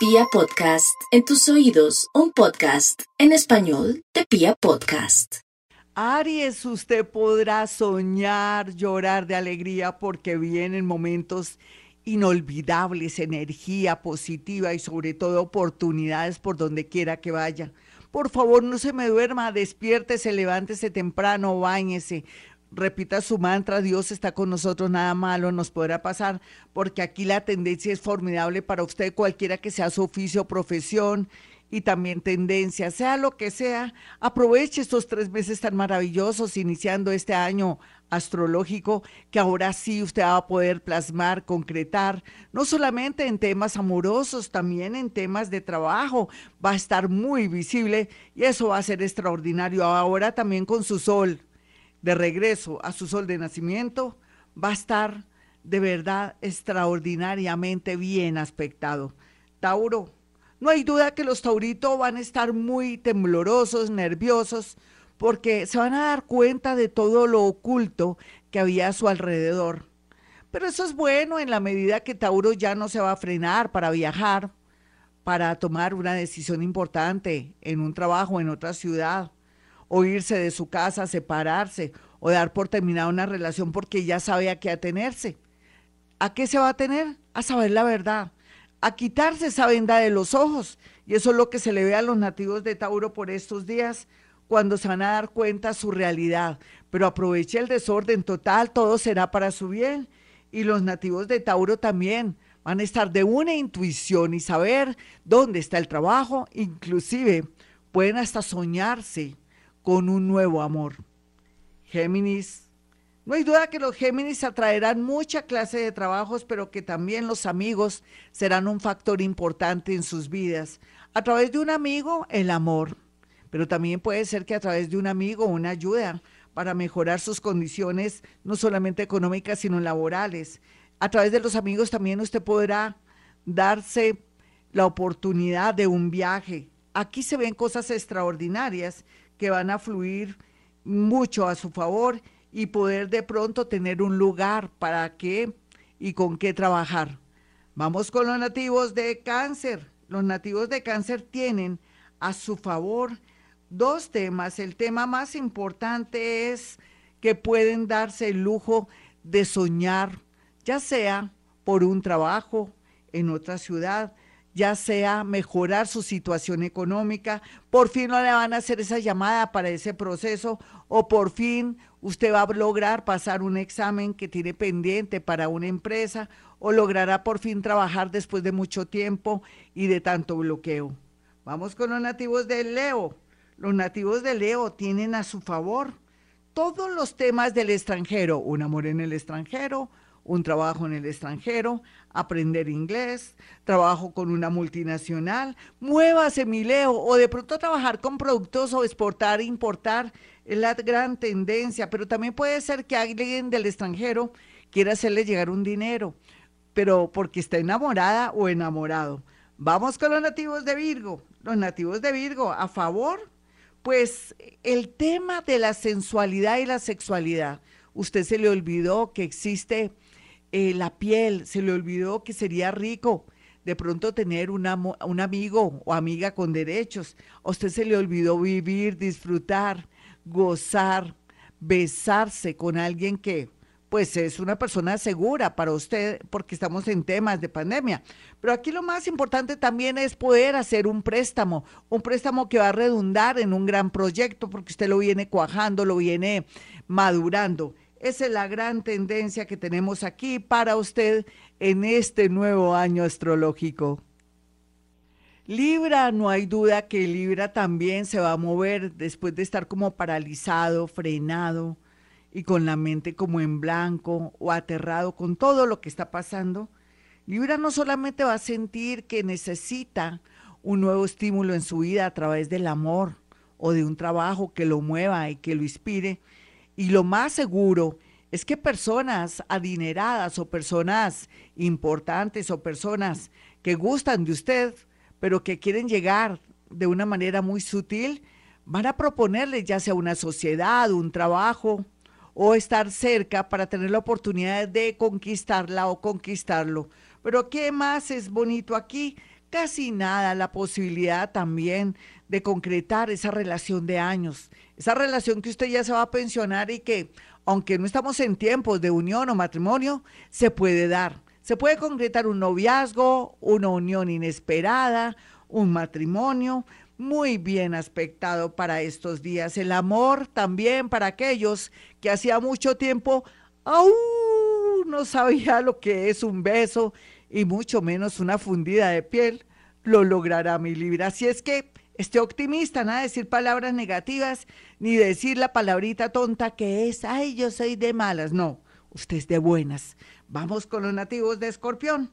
Pia Podcast, en tus oídos, un podcast en español de Pia Podcast. Aries, usted podrá soñar, llorar de alegría porque vienen momentos inolvidables, energía positiva y sobre todo oportunidades por donde quiera que vaya. Por favor, no se me duerma, despiértese, levántese temprano, báñese, repita su mantra, Dios está con nosotros, nada malo nos podrá pasar, porque aquí la tendencia es formidable para usted, cualquiera que sea su oficio, profesión y también tendencia, sea lo que sea, aproveche estos tres meses tan maravillosos iniciando este año astrológico que ahora sí usted va a poder plasmar, concretar, no solamente en temas amorosos, también en temas de trabajo, va a estar muy visible y eso va a ser extraordinario. Ahora también con su sol de regreso a su sol de nacimiento, va a estar de verdad extraordinariamente bien aspectado. Tauro, no hay duda que los tauritos van a estar muy temblorosos, nerviosos, porque se van a dar cuenta de todo lo oculto que había a su alrededor. Pero eso es bueno en la medida que Tauro ya no se va a frenar para viajar, para tomar una decisión importante en un trabajo en otra ciudad o irse de su casa, separarse o dar por terminada una relación porque ya sabe a qué atenerse. ¿A qué se va a tener? A saber la verdad, a quitarse esa venda de los ojos. Y eso es lo que se le ve a los nativos de Tauro por estos días, cuando se van a dar cuenta su realidad. Pero aproveche el desorden total, todo será para su bien. Y los nativos de Tauro también van a estar de una intuición y saber dónde está el trabajo, inclusive pueden hasta soñarse con un nuevo amor. Géminis. No hay duda que los Géminis atraerán mucha clase de trabajos, pero que también los amigos serán un factor importante en sus vidas. A través de un amigo, el amor. Pero también puede ser que a través de un amigo, una ayuda para mejorar sus condiciones, no solamente económicas, sino laborales. A través de los amigos también usted podrá darse la oportunidad de un viaje. Aquí se ven cosas extraordinarias que van a fluir mucho a su favor y poder de pronto tener un lugar para qué y con qué trabajar. Vamos con los nativos de cáncer. Los nativos de cáncer tienen a su favor dos temas. El tema más importante es que pueden darse el lujo de soñar, ya sea por un trabajo en otra ciudad, ya sea mejorar su situación económica, por fin no le van a hacer esa llamada para ese proceso o por fin usted va a lograr pasar un examen que tiene pendiente para una empresa o logrará por fin trabajar después de mucho tiempo y de tanto bloqueo. Vamos con los nativos de Leo. Los nativos de Leo tienen a su favor todos los temas del extranjero, un amor en el extranjero, un trabajo en el extranjero, aprender inglés, trabajo con una multinacional, muévase mi o de pronto trabajar con productos o exportar, importar, es la gran tendencia, pero también puede ser que alguien del extranjero quiera hacerle llegar un dinero, pero porque está enamorada o enamorado. Vamos con los nativos de Virgo, los nativos de Virgo, a favor, pues el tema de la sensualidad y la sexualidad, usted se le olvidó que existe eh, la piel, se le olvidó que sería rico de pronto tener un amigo o amiga con derechos. A usted se le olvidó vivir, disfrutar, gozar, besarse con alguien que pues es una persona segura para usted porque estamos en temas de pandemia. Pero aquí lo más importante también es poder hacer un préstamo, un préstamo que va a redundar en un gran proyecto porque usted lo viene cuajando, lo viene madurando. Esa es la gran tendencia que tenemos aquí para usted en este nuevo año astrológico. Libra, no hay duda que Libra también se va a mover después de estar como paralizado, frenado y con la mente como en blanco o aterrado con todo lo que está pasando. Libra no solamente va a sentir que necesita un nuevo estímulo en su vida a través del amor o de un trabajo que lo mueva y que lo inspire, y lo más seguro es que personas adineradas o personas importantes o personas que gustan de usted, pero que quieren llegar de una manera muy sutil, van a proponerle ya sea una sociedad, un trabajo o estar cerca para tener la oportunidad de conquistarla o conquistarlo. Pero ¿qué más es bonito aquí? Casi nada la posibilidad también de concretar esa relación de años, esa relación que usted ya se va a pensionar y que, aunque no estamos en tiempos de unión o matrimonio, se puede dar. Se puede concretar un noviazgo, una unión inesperada, un matrimonio muy bien aspectado para estos días. El amor también para aquellos que hacía mucho tiempo aún no sabía lo que es un beso y mucho menos una fundida de piel, lo logrará mi libra. Así es que esté optimista, nada de decir palabras negativas, ni decir la palabrita tonta que es, ay, yo soy de malas. No, usted es de buenas. Vamos con los nativos de Escorpión.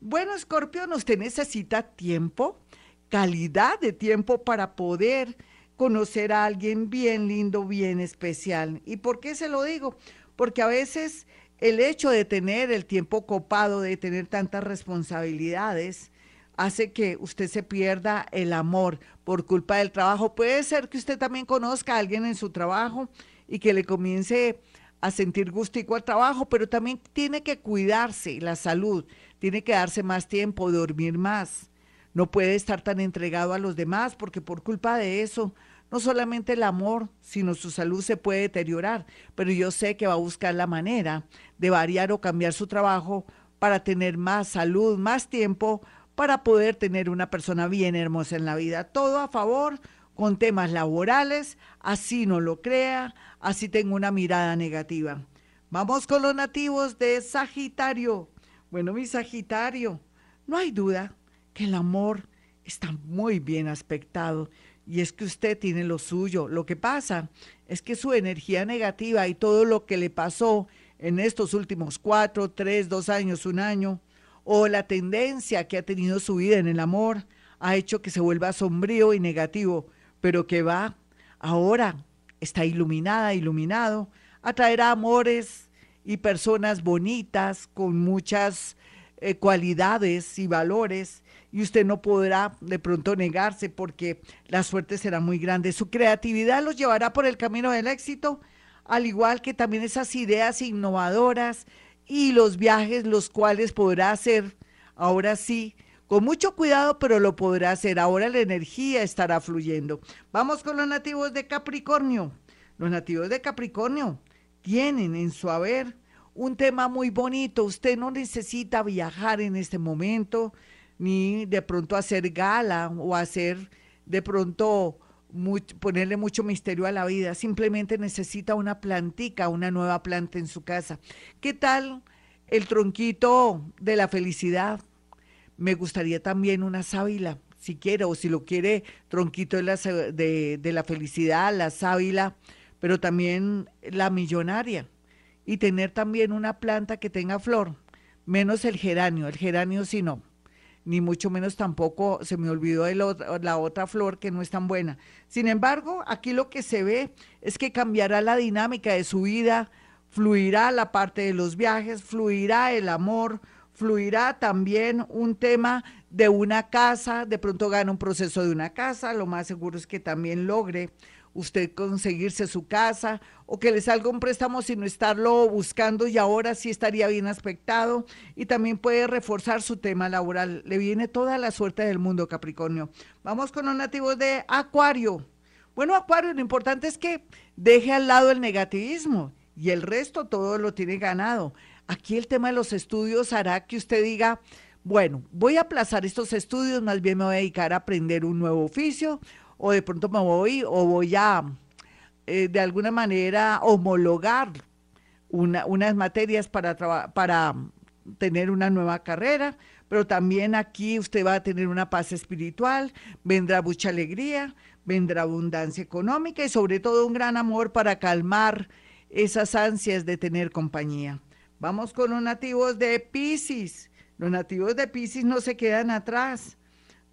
Bueno, Escorpión, usted necesita tiempo, calidad de tiempo para poder conocer a alguien bien lindo, bien especial. ¿Y por qué se lo digo? Porque a veces el hecho de tener el tiempo copado, de tener tantas responsabilidades, hace que usted se pierda el amor por culpa del trabajo. Puede ser que usted también conozca a alguien en su trabajo y que le comience a sentir gustico al trabajo, pero también tiene que cuidarse la salud, tiene que darse más tiempo, dormir más. No puede estar tan entregado a los demás porque por culpa de eso no solamente el amor, sino su salud se puede deteriorar, pero yo sé que va a buscar la manera de variar o cambiar su trabajo para tener más salud, más tiempo, para poder tener una persona bien hermosa en la vida. Todo a favor con temas laborales, así no lo crea, así tengo una mirada negativa. Vamos con los nativos de Sagitario. Bueno, mi Sagitario, no hay duda que el amor está muy bien aspectado y es que usted tiene lo suyo. Lo que pasa es que su energía negativa y todo lo que le pasó en estos últimos cuatro, tres, dos años, un año, o la tendencia que ha tenido su vida en el amor, ha hecho que se vuelva sombrío y negativo, pero que va ahora, está iluminada, iluminado, atraerá amores y personas bonitas, con muchas eh, cualidades y valores y usted no podrá de pronto negarse porque la suerte será muy grande. Su creatividad los llevará por el camino del éxito, al igual que también esas ideas innovadoras y los viajes, los cuales podrá hacer ahora sí, con mucho cuidado, pero lo podrá hacer. Ahora la energía estará fluyendo. Vamos con los nativos de Capricornio. Los nativos de Capricornio tienen en su haber un tema muy bonito. Usted no necesita viajar en este momento ni de pronto hacer gala o hacer de pronto ponerle mucho misterio a la vida. Simplemente necesita una plantica, una nueva planta en su casa. ¿Qué tal el tronquito de la felicidad? Me gustaría también una sábila, si quiere, o si lo quiere, tronquito de la, de, de la felicidad, la sábila, pero también la millonaria. Y tener también una planta que tenga flor, menos el geranio, el geranio sí no ni mucho menos tampoco se me olvidó de la otra flor que no es tan buena. Sin embargo, aquí lo que se ve es que cambiará la dinámica de su vida, fluirá la parte de los viajes, fluirá el amor, fluirá también un tema de una casa, de pronto gana un proceso de una casa, lo más seguro es que también logre usted conseguirse su casa o que le salga un préstamo sin estarlo buscando y ahora sí estaría bien aspectado y también puede reforzar su tema laboral. Le viene toda la suerte del mundo, Capricornio. Vamos con los nativos de Acuario. Bueno, Acuario, lo importante es que deje al lado el negativismo y el resto todo lo tiene ganado. Aquí el tema de los estudios hará que usted diga, bueno, voy a aplazar estos estudios, más bien me voy a dedicar a aprender un nuevo oficio o de pronto me voy o voy a eh, de alguna manera homologar unas materias para, para tener una nueva carrera, pero también aquí usted va a tener una paz espiritual, vendrá mucha alegría, vendrá abundancia económica y sobre todo un gran amor para calmar esas ansias de tener compañía. Vamos con los nativos de Pisces. Los nativos de Pisces no se quedan atrás.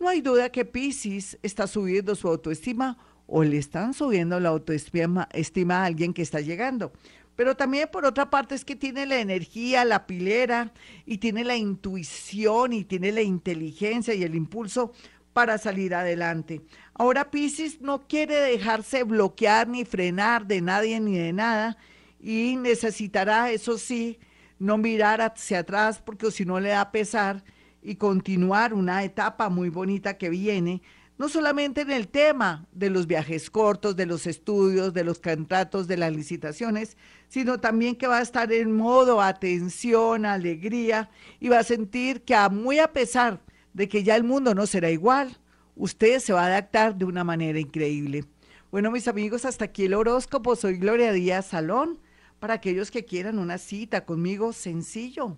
No hay duda que Pisces está subiendo su autoestima o le están subiendo la autoestima estima a alguien que está llegando. Pero también por otra parte es que tiene la energía, la pilera y tiene la intuición y tiene la inteligencia y el impulso para salir adelante. Ahora Pisces no quiere dejarse bloquear ni frenar de nadie ni de nada y necesitará, eso sí, no mirar hacia atrás porque si no le da pesar y continuar una etapa muy bonita que viene, no solamente en el tema de los viajes cortos, de los estudios, de los contratos, de las licitaciones, sino también que va a estar en modo atención, alegría y va a sentir que a muy a pesar de que ya el mundo no será igual, usted se va a adaptar de una manera increíble. Bueno, mis amigos, hasta aquí el horóscopo. Soy Gloria Díaz Salón. Para aquellos que quieran una cita conmigo, sencillo,